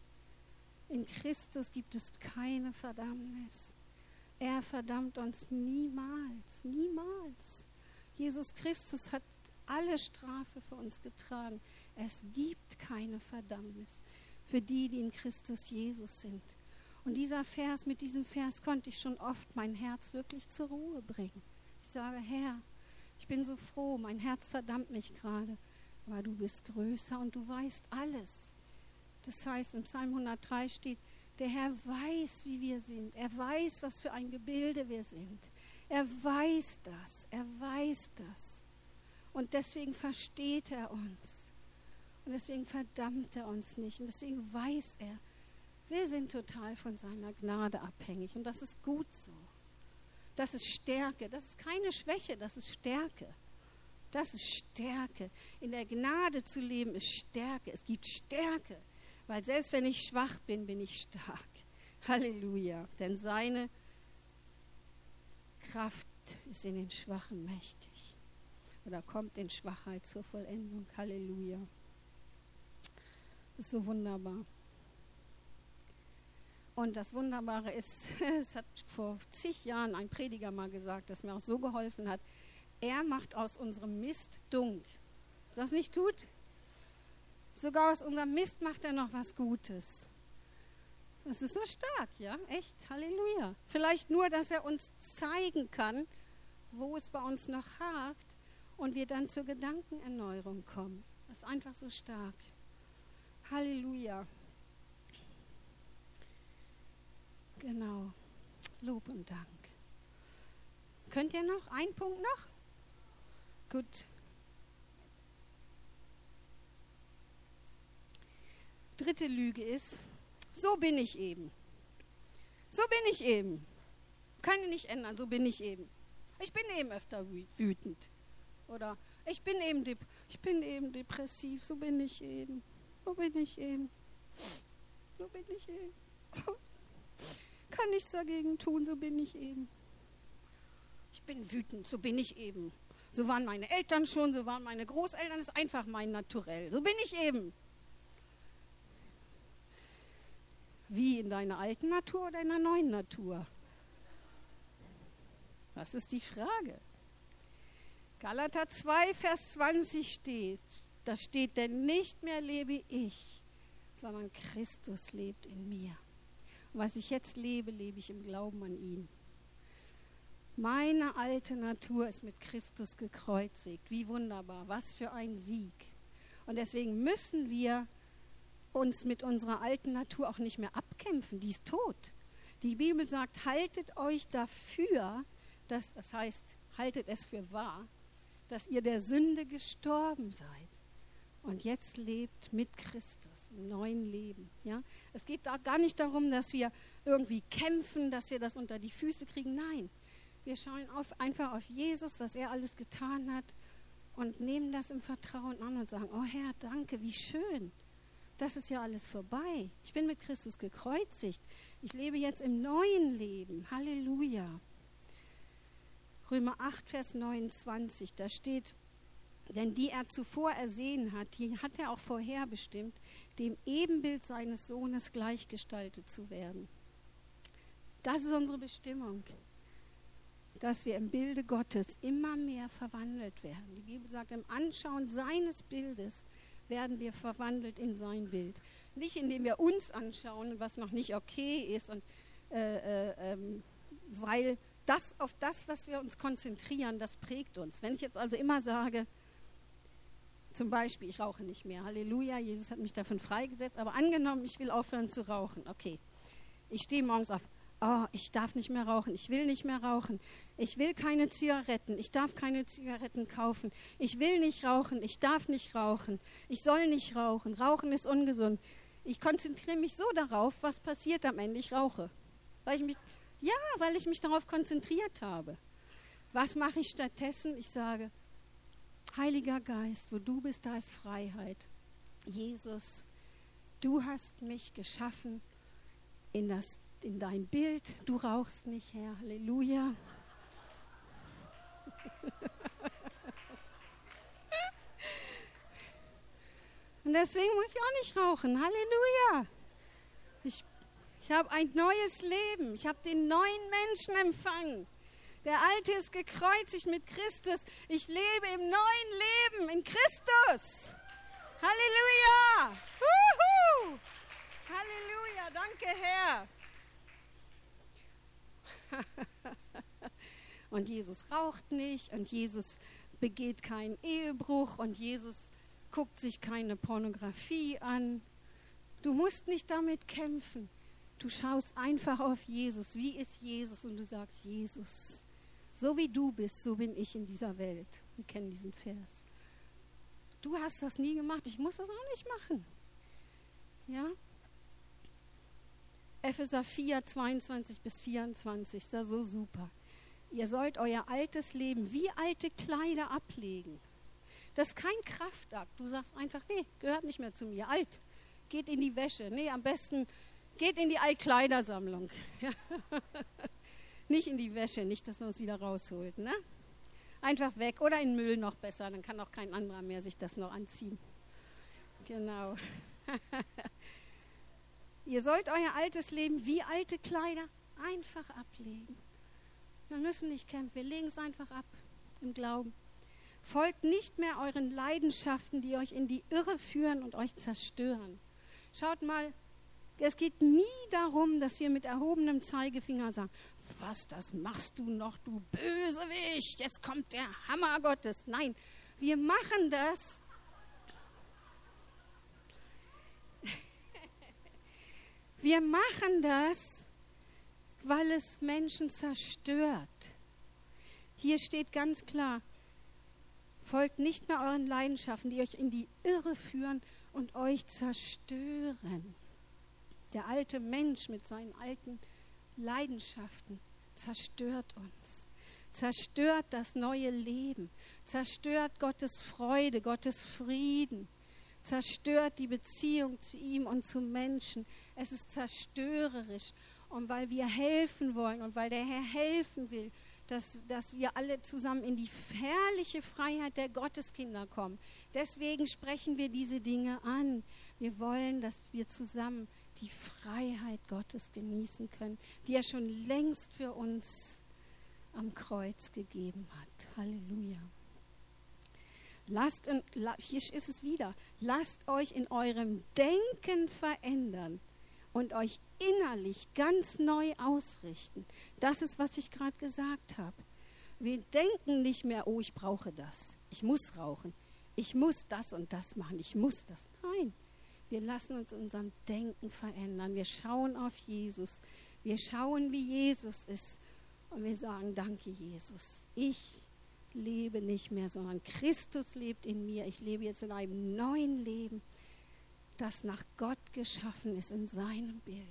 In Christus gibt es keine Verdammnis. Er verdammt uns niemals, niemals. Jesus Christus hat alle Strafe für uns getragen. Es gibt keine Verdammnis für die, die in Christus Jesus sind. Und dieser Vers, mit diesem Vers konnte ich schon oft mein Herz wirklich zur Ruhe bringen. Ich sage, Herr, ich bin so froh, mein Herz verdammt mich gerade, aber du bist größer und du weißt alles. Das heißt, im Psalm 103 steht, der Herr weiß, wie wir sind. Er weiß, was für ein Gebilde wir sind. Er weiß das. Er weiß das. Und deswegen versteht er uns. Und deswegen verdammt er uns nicht. Und deswegen weiß er, wir sind total von seiner Gnade abhängig. Und das ist gut so. Das ist Stärke. Das ist keine Schwäche, das ist Stärke. Das ist Stärke. In der Gnade zu leben ist Stärke. Es gibt Stärke. Weil selbst wenn ich schwach bin, bin ich stark. Halleluja. Denn seine Kraft ist in den Schwachen mächtig. Oder kommt in Schwachheit zur Vollendung. Halleluja. Ist so wunderbar. Und das Wunderbare ist, es hat vor zig Jahren ein Prediger mal gesagt, das mir auch so geholfen hat, er macht aus unserem Mist Dunk. Ist das nicht gut? Sogar aus unserem Mist macht er noch was Gutes. Das ist so stark, ja? Echt, Halleluja. Vielleicht nur, dass er uns zeigen kann, wo es bei uns noch hakt und wir dann zur Gedankenerneuerung kommen. Das ist einfach so stark. Halleluja. Genau. Lob und Dank. Könnt ihr noch? Ein Punkt noch? Gut. Dritte Lüge ist, so bin ich eben. So bin ich eben. Kann ich nicht ändern, so bin ich eben. Ich bin eben öfter wütend. Oder ich bin eben, ich bin eben depressiv, so bin ich eben. So bin ich eben. So bin ich eben. Kann nichts dagegen tun, so bin ich eben. Ich bin wütend, so bin ich eben. So waren meine Eltern schon, so waren meine Großeltern, das ist einfach mein Naturell. So bin ich eben. Wie in deiner alten Natur oder in der neuen Natur? Das ist die Frage. Galater 2, Vers 20 steht, da steht, denn nicht mehr lebe ich, sondern Christus lebt in mir. Und was ich jetzt lebe, lebe ich im Glauben an ihn. Meine alte Natur ist mit Christus gekreuzigt. Wie wunderbar, was für ein Sieg. Und deswegen müssen wir uns mit unserer alten Natur auch nicht mehr abkämpfen. Die ist tot. Die Bibel sagt, haltet euch dafür, dass, das heißt, haltet es für wahr, dass ihr der Sünde gestorben seid und jetzt lebt mit Christus im neuen Leben. Ja? Es geht da gar nicht darum, dass wir irgendwie kämpfen, dass wir das unter die Füße kriegen. Nein, wir schauen auf, einfach auf Jesus, was er alles getan hat und nehmen das im Vertrauen an und sagen, oh Herr, danke, wie schön. Das ist ja alles vorbei. Ich bin mit Christus gekreuzigt. Ich lebe jetzt im neuen Leben. Halleluja. Römer 8, Vers 29, da steht, denn die er zuvor ersehen hat, die hat er auch vorherbestimmt, dem Ebenbild seines Sohnes gleichgestaltet zu werden. Das ist unsere Bestimmung, dass wir im Bilde Gottes immer mehr verwandelt werden. Die Bibel sagt, im Anschauen seines Bildes werden wir verwandelt in sein Bild. Nicht indem wir uns anschauen, was noch nicht okay ist, und, äh, äh, ähm, weil das, auf das, was wir uns konzentrieren, das prägt uns. Wenn ich jetzt also immer sage, zum Beispiel, ich rauche nicht mehr, Halleluja, Jesus hat mich davon freigesetzt, aber angenommen, ich will aufhören zu rauchen, okay. Ich stehe morgens auf, oh, ich darf nicht mehr rauchen, ich will nicht mehr rauchen, ich will keine Zigaretten, ich darf keine Zigaretten kaufen, ich will nicht rauchen, ich darf nicht rauchen, ich soll nicht rauchen, rauchen ist ungesund. Ich konzentriere mich so darauf, was passiert am Ende, ich rauche. Weil ich mich, ja, weil ich mich darauf konzentriert habe. Was mache ich stattdessen? Ich sage, Heiliger Geist, wo du bist, da ist Freiheit. Jesus, du hast mich geschaffen in, das, in dein Bild. Du rauchst nicht, Herr. Halleluja. Und deswegen muss ich auch nicht rauchen. Halleluja. Ich ich habe ein neues Leben. Ich habe den neuen Menschen empfangen. Der alte ist gekreuzigt mit Christus. Ich lebe im neuen Leben in Christus. Halleluja. Uhu. Halleluja. Danke, Herr. und Jesus raucht nicht und Jesus begeht keinen Ehebruch und Jesus guckt sich keine Pornografie an. Du musst nicht damit kämpfen. Du schaust einfach auf Jesus. Wie ist Jesus? Und du sagst, Jesus, so wie du bist, so bin ich in dieser Welt. Wir kennen diesen Vers. Du hast das nie gemacht, ich muss das auch nicht machen. Ja? Epheser 4, 22 bis 24, ist da so super. Ihr sollt euer altes Leben wie alte Kleider ablegen. Das ist kein Kraftakt. Du sagst einfach, nee, gehört nicht mehr zu mir. Alt. Geht in die Wäsche. Nee, am besten geht in die Altkleidersammlung. nicht in die Wäsche, nicht, dass man es wieder rausholt. Ne? Einfach weg oder in Müll noch besser, dann kann auch kein anderer mehr sich das noch anziehen. Genau. Ihr sollt euer altes Leben wie alte Kleider einfach ablegen. Wir müssen nicht kämpfen, wir legen es einfach ab im Glauben. Folgt nicht mehr euren Leidenschaften, die euch in die Irre führen und euch zerstören. Schaut mal, es geht nie darum, dass wir mit erhobenem Zeigefinger sagen, was, das machst du noch, du Bösewicht, jetzt kommt der Hammer Gottes. Nein, wir machen das. Wir machen das, weil es Menschen zerstört. Hier steht ganz klar, folgt nicht mehr euren Leidenschaften, die euch in die Irre führen und euch zerstören. Der alte Mensch mit seinen alten Leidenschaften zerstört uns, zerstört das neue Leben, zerstört Gottes Freude, Gottes Frieden, zerstört die Beziehung zu ihm und zu Menschen. Es ist zerstörerisch und weil wir helfen wollen und weil der Herr helfen will, dass, dass wir alle zusammen in die herrliche Freiheit der Gotteskinder kommen. Deswegen sprechen wir diese Dinge an. Wir wollen, dass wir zusammen die Freiheit Gottes genießen können, die er schon längst für uns am Kreuz gegeben hat. Halleluja. Lasst, in, hier ist es wieder, lasst euch in eurem Denken verändern und euch innerlich ganz neu ausrichten. Das ist, was ich gerade gesagt habe. Wir denken nicht mehr, oh, ich brauche das, ich muss rauchen, ich muss das und das machen, ich muss das. Nein, wir lassen uns unserem Denken verändern. Wir schauen auf Jesus. Wir schauen, wie Jesus ist. Und wir sagen, danke Jesus. Ich lebe nicht mehr, sondern Christus lebt in mir. Ich lebe jetzt in einem neuen Leben das nach Gott geschaffen ist in seinem Bild.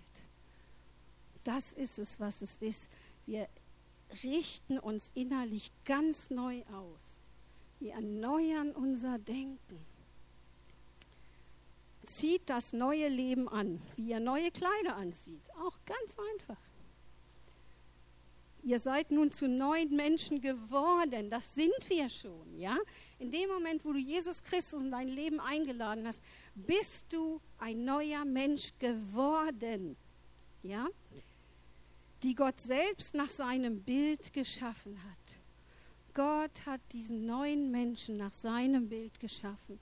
Das ist es, was es ist. Wir richten uns innerlich ganz neu aus. Wir erneuern unser Denken. Zieht das neue Leben an, wie ihr neue Kleider anzieht. Auch ganz einfach. Ihr seid nun zu neuen Menschen geworden. Das sind wir schon, ja? In dem Moment, wo du Jesus Christus in dein Leben eingeladen hast, bist du ein neuer Mensch geworden, ja? Die Gott selbst nach seinem Bild geschaffen hat. Gott hat diesen neuen Menschen nach seinem Bild geschaffen.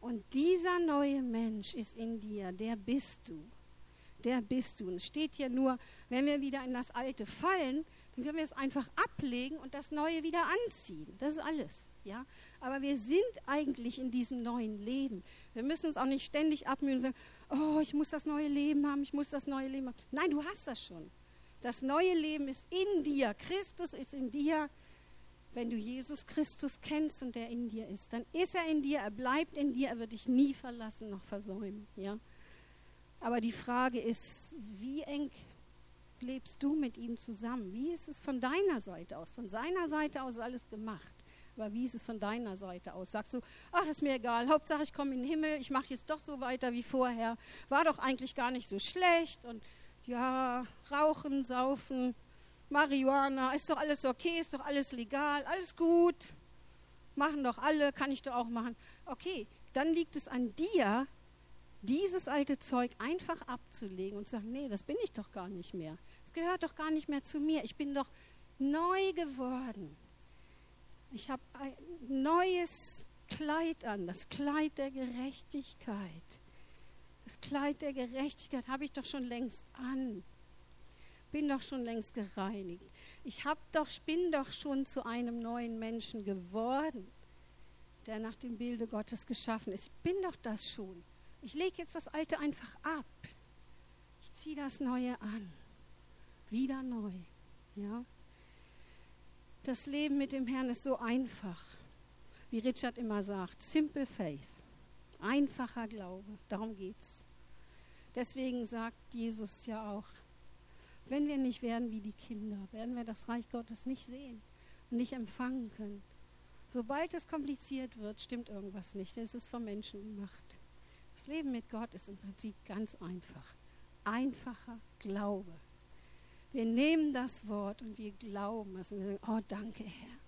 Und dieser neue Mensch ist in dir, der bist du. Der bist du. Und es steht hier nur, wenn wir wieder in das Alte fallen, dann können wir es einfach ablegen und das Neue wieder anziehen. Das ist alles. Ja? Aber wir sind eigentlich in diesem neuen Leben. Wir müssen uns auch nicht ständig abmühen und sagen, oh, ich muss das neue Leben haben, ich muss das neue Leben haben. Nein, du hast das schon. Das neue Leben ist in dir. Christus ist in dir. Wenn du Jesus Christus kennst und der in dir ist, dann ist er in dir, er bleibt in dir, er wird dich nie verlassen noch versäumen. Ja? Aber die Frage ist, wie eng lebst du mit ihm zusammen? Wie ist es von deiner Seite aus? Von seiner Seite aus ist alles gemacht. Aber wie ist es von deiner Seite aus? Sagst du, ach, ist mir egal, Hauptsache ich komme in den Himmel, ich mache jetzt doch so weiter wie vorher. War doch eigentlich gar nicht so schlecht und ja, rauchen, saufen, Marihuana, ist doch alles okay, ist doch alles legal, alles gut. Machen doch alle, kann ich doch auch machen. Okay, dann liegt es an dir, dieses alte Zeug einfach abzulegen und zu sagen, nee, das bin ich doch gar nicht mehr. Es gehört doch gar nicht mehr zu mir. Ich bin doch neu geworden. Ich habe ein neues Kleid an, das Kleid der Gerechtigkeit. Das Kleid der Gerechtigkeit habe ich doch schon längst an. Bin doch schon längst gereinigt. Ich hab doch, bin doch schon zu einem neuen Menschen geworden, der nach dem Bilde Gottes geschaffen ist. Ich bin doch das schon. Ich lege jetzt das Alte einfach ab. Ich ziehe das Neue an wieder neu. Ja? Das Leben mit dem Herrn ist so einfach. Wie Richard immer sagt, simple faith. Einfacher Glaube. Darum geht's. Deswegen sagt Jesus ja auch, wenn wir nicht werden wie die Kinder, werden wir das Reich Gottes nicht sehen und nicht empfangen können. Sobald es kompliziert wird, stimmt irgendwas nicht. Es ist vom Menschen gemacht. Das Leben mit Gott ist im Prinzip ganz einfach. Einfacher Glaube. Wir nehmen das Wort und wir glauben es und wir sagen, oh danke Herr.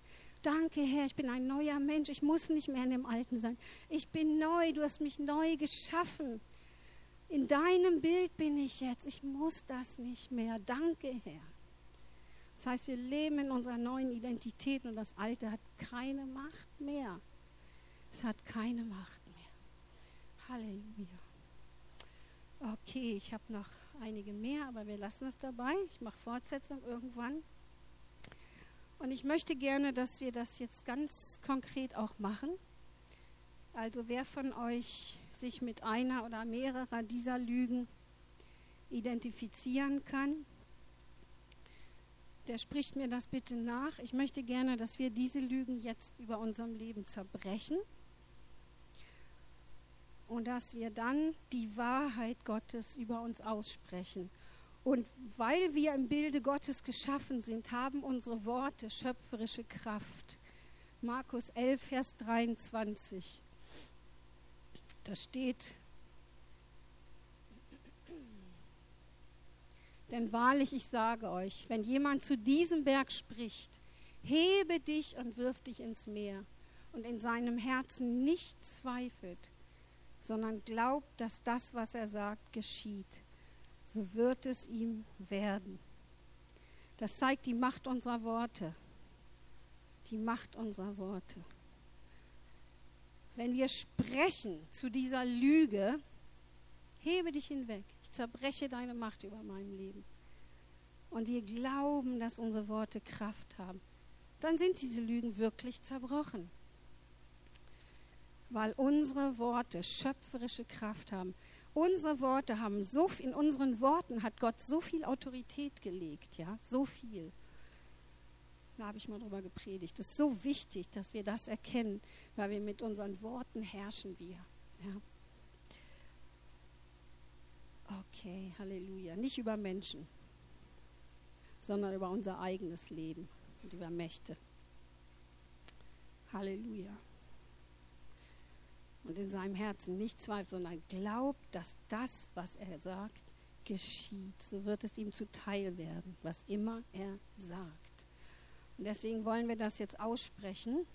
Danke Herr, ich bin ein neuer Mensch. Ich muss nicht mehr in dem Alten sein. Ich bin neu, du hast mich neu geschaffen. In deinem Bild bin ich jetzt. Ich muss das nicht mehr. Danke Herr. Das heißt, wir leben in unserer neuen Identität und das Alte hat keine Macht mehr. Es hat keine Macht mehr. Halleluja. Okay, ich habe noch einige mehr, aber wir lassen es dabei. Ich mache Fortsetzung irgendwann. Und ich möchte gerne, dass wir das jetzt ganz konkret auch machen. Also wer von euch sich mit einer oder mehrerer dieser Lügen identifizieren kann, der spricht mir das bitte nach. Ich möchte gerne, dass wir diese Lügen jetzt über unserem Leben zerbrechen und dass wir dann die Wahrheit Gottes über uns aussprechen. Und weil wir im Bilde Gottes geschaffen sind, haben unsere Worte schöpferische Kraft. Markus 11, Vers 23. Da steht, Denn wahrlich, ich sage euch, wenn jemand zu diesem Berg spricht, hebe dich und wirf dich ins Meer und in seinem Herzen nicht zweifelt, sondern glaubt, dass das, was er sagt, geschieht, so wird es ihm werden. Das zeigt die Macht unserer Worte. Die Macht unserer Worte. Wenn wir sprechen zu dieser Lüge, hebe dich hinweg zerbreche deine Macht über meinem Leben. Und wir glauben, dass unsere Worte Kraft haben. Dann sind diese Lügen wirklich zerbrochen. Weil unsere Worte schöpferische Kraft haben. Unsere Worte haben so in unseren Worten hat Gott so viel Autorität gelegt, ja, so viel. Habe ich mal drüber gepredigt. Es ist so wichtig, dass wir das erkennen, weil wir mit unseren Worten herrschen wir. Ja. Okay, Halleluja. Nicht über Menschen, sondern über unser eigenes Leben und über Mächte. Halleluja. Und in seinem Herzen nicht zweifelt, sondern glaubt, dass das, was er sagt, geschieht. So wird es ihm zuteil werden, was immer er sagt. Und deswegen wollen wir das jetzt aussprechen.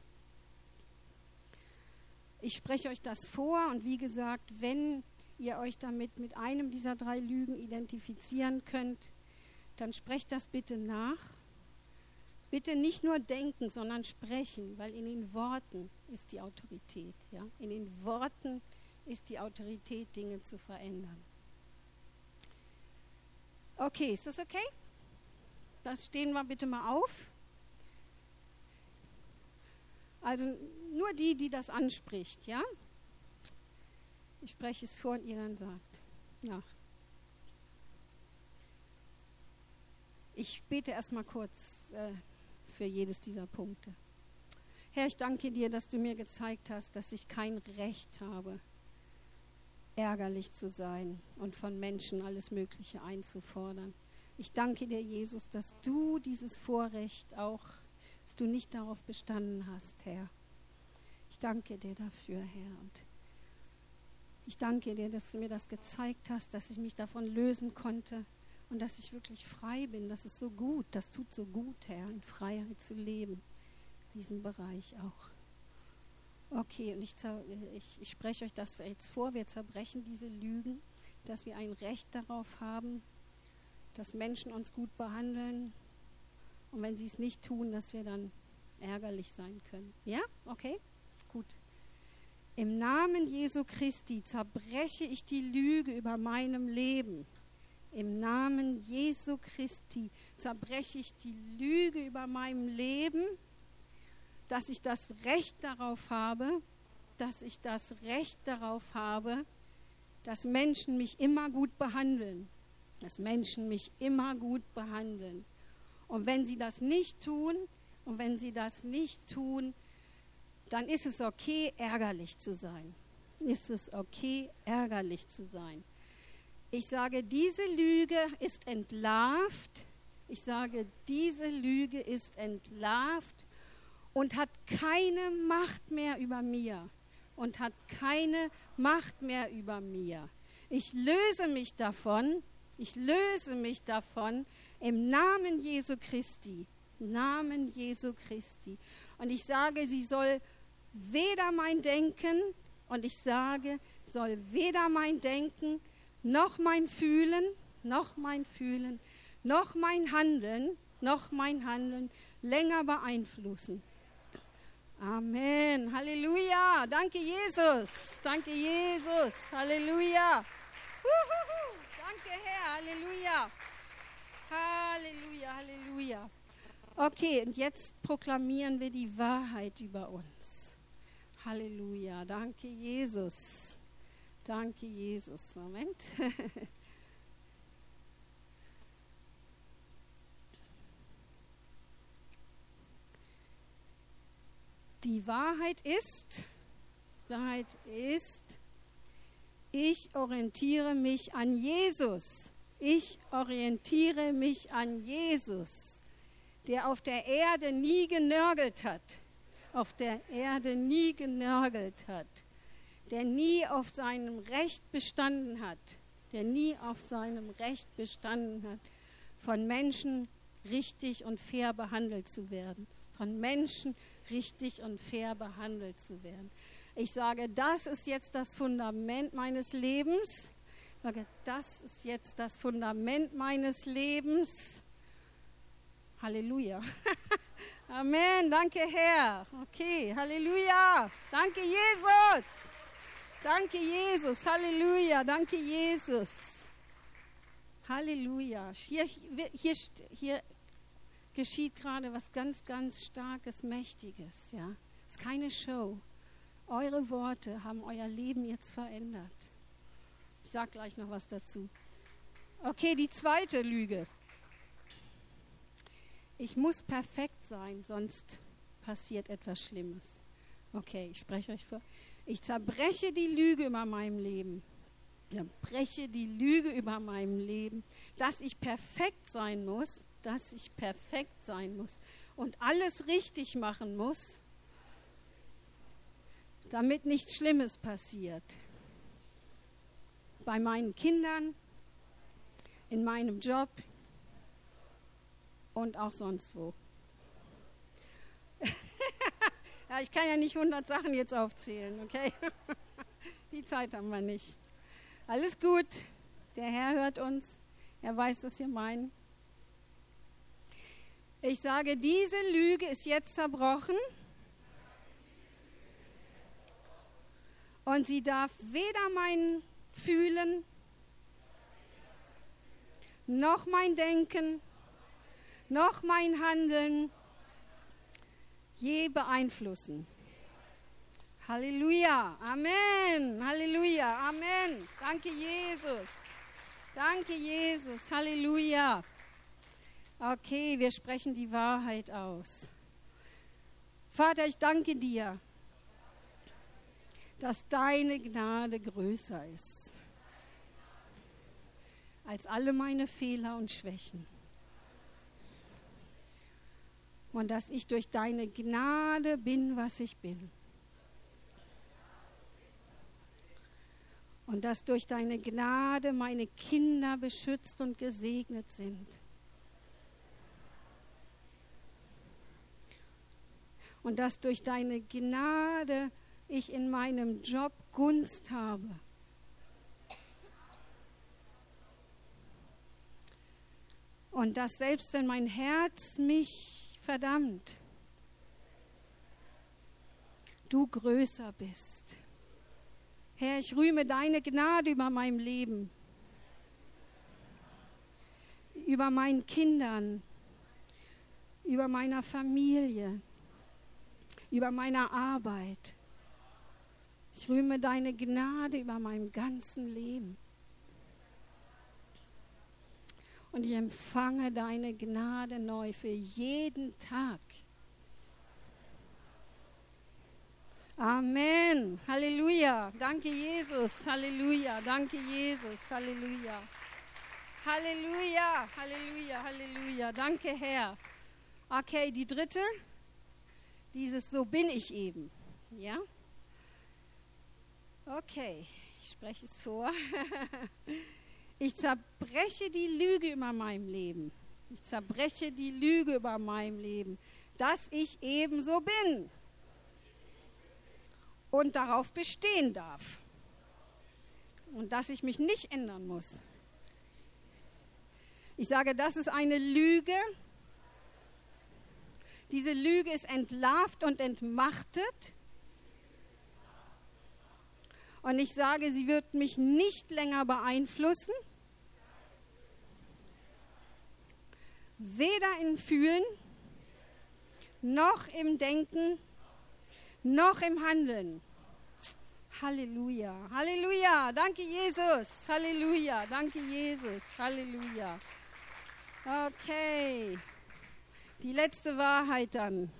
Ich spreche euch das vor und wie gesagt, wenn ihr euch damit mit einem dieser drei Lügen identifizieren könnt, dann sprecht das bitte nach. Bitte nicht nur denken, sondern sprechen, weil in den Worten ist die Autorität. Ja? In den Worten ist die Autorität, Dinge zu verändern. Okay, ist das okay? Das stehen wir bitte mal auf. Also nur die, die das anspricht, ja? Ich spreche es vor und ihr dann sagt nach. Ich bete erstmal kurz äh, für jedes dieser Punkte. Herr, ich danke dir, dass du mir gezeigt hast, dass ich kein Recht habe, ärgerlich zu sein und von Menschen alles Mögliche einzufordern. Ich danke dir, Jesus, dass du dieses Vorrecht auch, dass du nicht darauf bestanden hast, Herr. Ich danke dir dafür, Herr. Und ich danke dir, dass du mir das gezeigt hast, dass ich mich davon lösen konnte und dass ich wirklich frei bin. Das ist so gut, das tut so gut, Herr, in Freiheit zu leben, diesen Bereich auch. Okay, und ich, ich, ich spreche euch das jetzt vor, wir zerbrechen diese Lügen, dass wir ein Recht darauf haben, dass Menschen uns gut behandeln und wenn sie es nicht tun, dass wir dann ärgerlich sein können. Ja? Okay? Gut. Im Namen Jesu Christi zerbreche ich die Lüge über meinem Leben. Im Namen Jesu Christi zerbreche ich die Lüge über meinem Leben, dass ich das Recht darauf habe, dass ich das Recht darauf habe, dass Menschen mich immer gut behandeln. Dass Menschen mich immer gut behandeln. Und wenn sie das nicht tun, und wenn sie das nicht tun, dann ist es okay, ärgerlich zu sein. Ist es okay, ärgerlich zu sein. Ich sage, diese Lüge ist entlarvt. Ich sage, diese Lüge ist entlarvt und hat keine Macht mehr über mir und hat keine Macht mehr über mir. Ich löse mich davon, ich löse mich davon im Namen Jesu Christi. Namen Jesu Christi. Und ich sage, sie soll weder mein Denken, und ich sage, soll weder mein Denken, noch mein Fühlen, noch mein Fühlen, noch mein Handeln, noch mein Handeln länger beeinflussen. Amen. Halleluja. Danke, Jesus. Danke, Jesus. Halleluja. Uhuhu. Danke, Herr. Halleluja. Halleluja, Halleluja. Okay, und jetzt proklamieren wir die Wahrheit über uns. Halleluja. Danke, Jesus. Danke, Jesus. Moment. Die Wahrheit ist, Wahrheit ist, ich orientiere mich an Jesus. Ich orientiere mich an Jesus, der auf der Erde nie genörgelt hat, auf der Erde nie genörgelt hat, der nie auf seinem Recht bestanden hat, der nie auf seinem Recht bestanden hat, von Menschen richtig und fair behandelt zu werden, von Menschen richtig und fair behandelt zu werden. Ich sage, das ist jetzt das Fundament meines Lebens. Sage, das ist jetzt das Fundament meines Lebens. Halleluja. Amen. Danke, Herr. Okay, Halleluja. Danke, Jesus. Danke, Jesus. Halleluja. Danke, Jesus. Halleluja. Hier, hier, hier geschieht gerade was ganz, ganz Starkes, Mächtiges. Ja, es ist keine Show. Eure Worte haben euer Leben jetzt verändert. Ich sage gleich noch was dazu. Okay, die zweite Lüge. Ich muss perfekt sein, sonst passiert etwas Schlimmes. Okay, ich spreche euch vor. Ich zerbreche die Lüge über meinem Leben. Ich breche die Lüge über meinem Leben, dass ich perfekt sein muss, dass ich perfekt sein muss und alles richtig machen muss, damit nichts Schlimmes passiert. Bei meinen Kindern, in meinem Job und auch sonst wo. ja, ich kann ja nicht 100 Sachen jetzt aufzählen, okay? Die Zeit haben wir nicht. Alles gut, der Herr hört uns, er weiß, was wir meinen. Ich sage, diese Lüge ist jetzt zerbrochen und sie darf weder mein Fühlen noch mein Denken noch mein Handeln je beeinflussen. Halleluja, Amen, Halleluja, Amen. Danke Jesus, danke Jesus, Halleluja. Okay, wir sprechen die Wahrheit aus. Vater, ich danke dir, dass deine Gnade größer ist als alle meine Fehler und Schwächen. Und dass ich durch deine Gnade bin, was ich bin. Und dass durch deine Gnade meine Kinder beschützt und gesegnet sind. und dass durch deine Gnade ich in meinem Job Gunst habe. Und dass selbst wenn mein Herz mich verdammt, du größer bist. Herr, ich rühme deine Gnade über meinem Leben, über meinen Kindern, über meiner Familie über meiner Arbeit. Ich rühme deine Gnade über meinem ganzen Leben. Und ich empfange deine Gnade neu für jeden Tag. Amen. Halleluja. Danke, Jesus. Halleluja. Danke, Jesus. Halleluja. Halleluja. Halleluja. Halleluja. Danke, Herr. Okay, die dritte. Dieses So bin ich eben. Ja? Okay, ich spreche es vor. Ich zerbreche die Lüge über meinem Leben. Ich zerbreche die Lüge über meinem Leben, dass ich eben so bin und darauf bestehen darf und dass ich mich nicht ändern muss. Ich sage, das ist eine Lüge. Diese Lüge ist entlarvt und entmachtet. Und ich sage, sie wird mich nicht länger beeinflussen. Weder im Fühlen, noch im Denken, noch im Handeln. Halleluja, Halleluja, danke Jesus, Halleluja, danke Jesus, Halleluja. Okay, die letzte Wahrheit dann.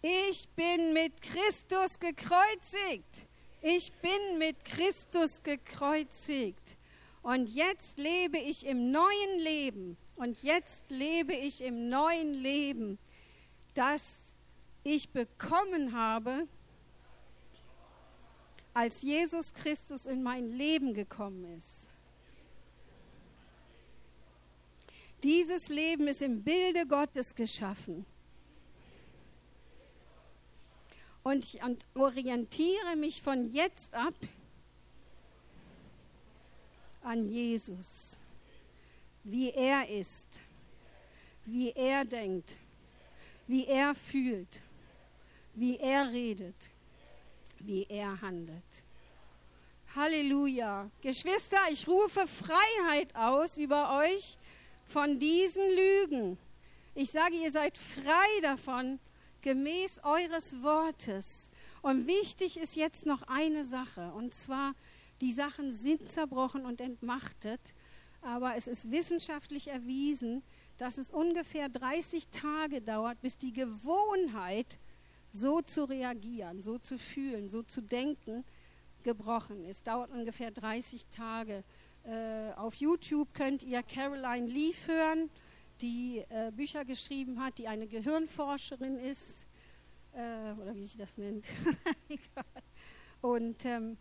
Ich bin mit Christus gekreuzigt. Ich bin mit Christus gekreuzigt. Und jetzt lebe ich im neuen Leben. Und jetzt lebe ich im neuen Leben, das ich bekommen habe, als Jesus Christus in mein Leben gekommen ist. Dieses Leben ist im Bilde Gottes geschaffen. Und ich orientiere mich von jetzt ab an Jesus, wie er ist, wie er denkt, wie er fühlt, wie er redet, wie er handelt. Halleluja. Geschwister, ich rufe Freiheit aus über euch von diesen Lügen. Ich sage, ihr seid frei davon, gemäß eures Wortes. Und wichtig ist jetzt noch eine Sache, und zwar, die Sachen sind zerbrochen und entmachtet, aber es ist wissenschaftlich erwiesen, dass es ungefähr 30 Tage dauert, bis die Gewohnheit, so zu reagieren, so zu fühlen, so zu denken, gebrochen ist. Dauert ungefähr 30 Tage. Äh, auf YouTube könnt ihr Caroline Leaf hören die äh, Bücher geschrieben hat, die eine Gehirnforscherin ist, äh, oder wie sie das nennt. und ähm,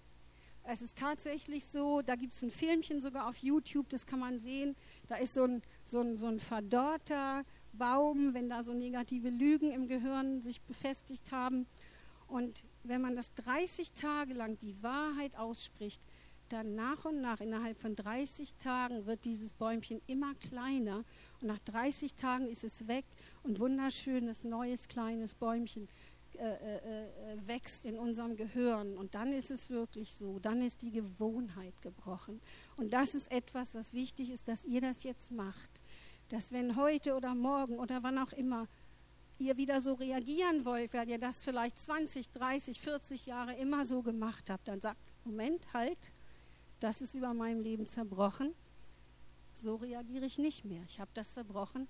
es ist tatsächlich so, da gibt es ein Filmchen sogar auf YouTube, das kann man sehen. Da ist so ein, so ein, so ein verdorrter Baum, wenn da so negative Lügen im Gehirn sich befestigt haben. Und wenn man das 30 Tage lang die Wahrheit ausspricht, dann nach und nach, innerhalb von 30 Tagen, wird dieses Bäumchen immer kleiner und nach 30 Tagen ist es weg und wunderschönes, neues, kleines Bäumchen äh, äh, äh, wächst in unserem Gehirn. Und dann ist es wirklich so, dann ist die Gewohnheit gebrochen. Und das ist etwas, was wichtig ist, dass ihr das jetzt macht. Dass wenn heute oder morgen oder wann auch immer ihr wieder so reagieren wollt, weil ihr das vielleicht 20, 30, 40 Jahre immer so gemacht habt, dann sagt, Moment, halt, das ist über meinem Leben zerbrochen so reagiere ich nicht mehr. Ich habe das zerbrochen.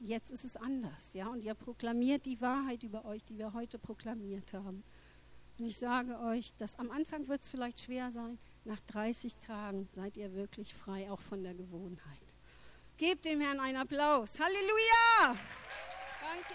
Jetzt ist es anders, ja. Und ihr proklamiert die Wahrheit über euch, die wir heute proklamiert haben. Und ich sage euch, dass am Anfang wird es vielleicht schwer sein. Nach 30 Tagen seid ihr wirklich frei, auch von der Gewohnheit. Gebt dem Herrn einen Applaus. Halleluja! Danke.